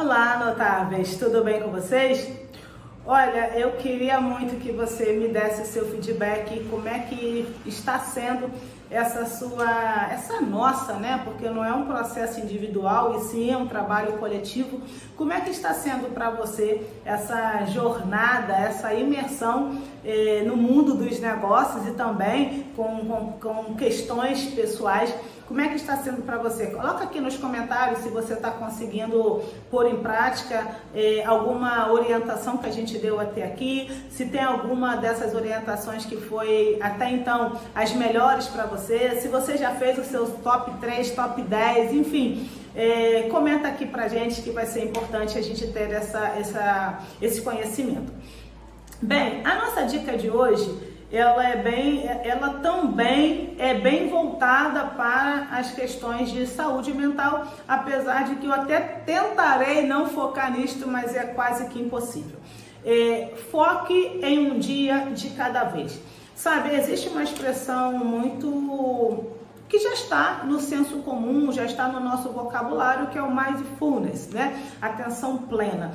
Olá, notáveis, tudo bem com vocês? Olha, eu queria muito que você me desse seu feedback, como é que está sendo essa sua, essa nossa, né? Porque não é um processo individual e sim é um trabalho coletivo. Como é que está sendo para você essa jornada, essa imersão eh, no mundo dos negócios e também com, com, com questões pessoais? Como é que está sendo para você? Coloca aqui nos comentários se você está conseguindo pôr em prática eh, alguma orientação que a gente deu até aqui, se tem alguma dessas orientações que foi até então as melhores para você, se você já fez os seus top 3, top 10, enfim. É, comenta aqui pra gente que vai ser importante a gente ter essa, essa, esse conhecimento. Bem, a nossa dica de hoje ela é bem, ela também é bem voltada para as questões de saúde mental, apesar de que eu até tentarei não focar nisto, mas é quase que impossível. É, foque em um dia de cada vez. Sabe, existe uma expressão muito que já está no senso comum, já está no nosso vocabulário, que é o mindfulness, né? Atenção plena.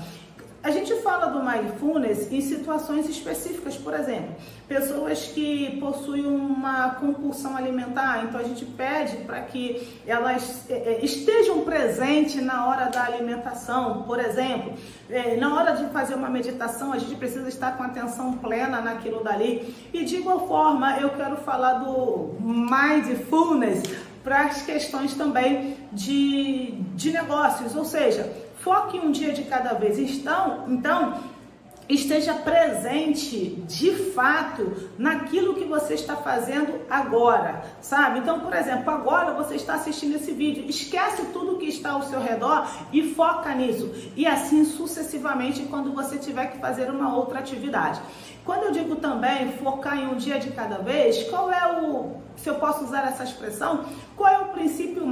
A gente fala do mindfulness em situações específicas, por exemplo, pessoas que possuem uma compulsão alimentar, então a gente pede para que elas é, é, estejam presentes na hora da alimentação, por exemplo, é, na hora de fazer uma meditação, a gente precisa estar com atenção plena naquilo dali. E de igual forma, eu quero falar do mindfulness para as questões também de, de negócios, ou seja, Foque um dia de cada vez. Então, então esteja presente de fato naquilo que você está fazendo agora, sabe? Então, por exemplo, agora você está assistindo esse vídeo, esquece tudo que está ao seu redor e foca nisso. E assim sucessivamente quando você tiver que fazer uma outra atividade. Quando eu digo também focar em um dia de cada vez, qual é o, se eu posso usar essa expressão, qual é o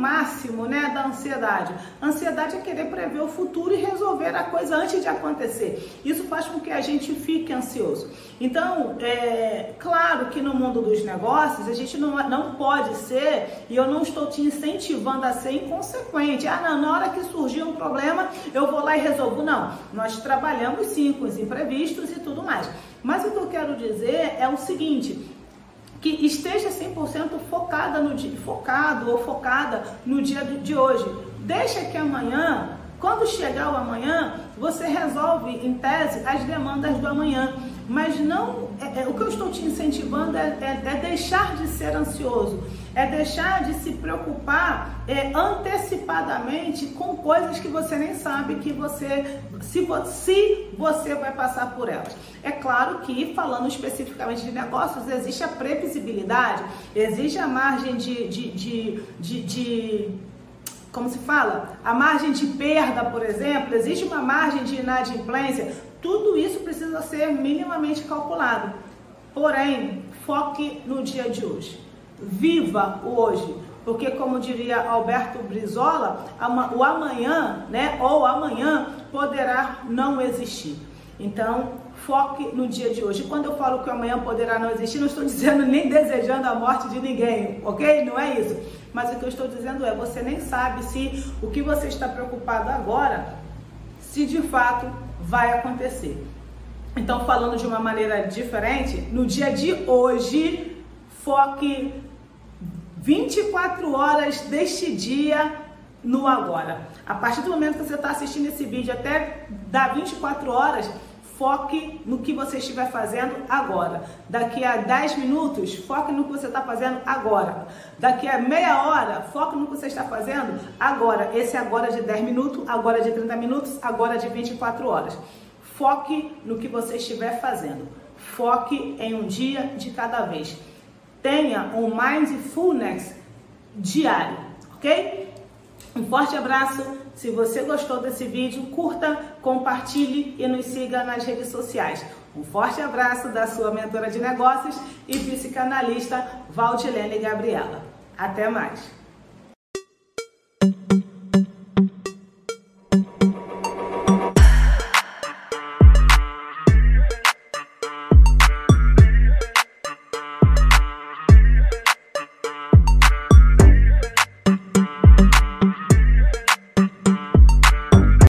máximo né, da ansiedade? ansiedade é querer prever o futuro e resolver a coisa antes de acontecer. Isso faz com que a gente fique ansioso. Então, é claro que no mundo dos negócios a gente não, não pode ser, e eu não estou te incentivando a ser inconsequente. Ah, não, na hora que surgir um problema, eu vou lá e resolvo. Não, nós trabalhamos sim com os imprevistos e tudo mais. Mas o que eu quero dizer é o seguinte, que esteja 100% focada no dia, focado ou focada no dia de hoje. Deixa que amanhã, quando chegar o amanhã, você resolve em tese as demandas do amanhã. Mas não, é, é, o que eu estou te incentivando é, é, é, deixar de ser ansioso, é deixar de se preocupar é, antecipadamente com coisas que você nem sabe que você se, se você vai passar por elas. É claro que, falando especificamente de negócios, existe a previsibilidade, existe a margem de, de, de, de, de como se fala, a margem de perda, por exemplo, existe uma margem de inadimplência, tudo isso precisa ser minimamente calculado. Porém, foque no dia de hoje. Viva o hoje. Porque, como diria Alberto Brizola, o amanhã, né, ou amanhã, poderá não existir. Então, foque no dia de hoje. Quando eu falo que amanhã poderá não existir, não estou dizendo nem desejando a morte de ninguém, ok? Não é isso. Mas o que eu estou dizendo é, você nem sabe se o que você está preocupado agora, se de fato vai acontecer. Então, falando de uma maneira diferente, no dia de hoje, foque 24 horas deste dia no agora. A partir do momento que você está assistindo esse vídeo até dar 24 horas, foque no que você estiver fazendo agora. Daqui a 10 minutos, foque no que você está fazendo agora. Daqui a meia hora, foque no que você está fazendo agora. Esse agora de 10 minutos, agora de 30 minutos, agora de 24 horas. Foque no que você estiver fazendo. Foque em um dia de cada vez. Tenha um mindfulness diário, ok? Um forte abraço. Se você gostou desse vídeo, curta, compartilhe e nos siga nas redes sociais. Um forte abraço da sua mentora de negócios e psicanalista Valdilene Gabriela. Até mais!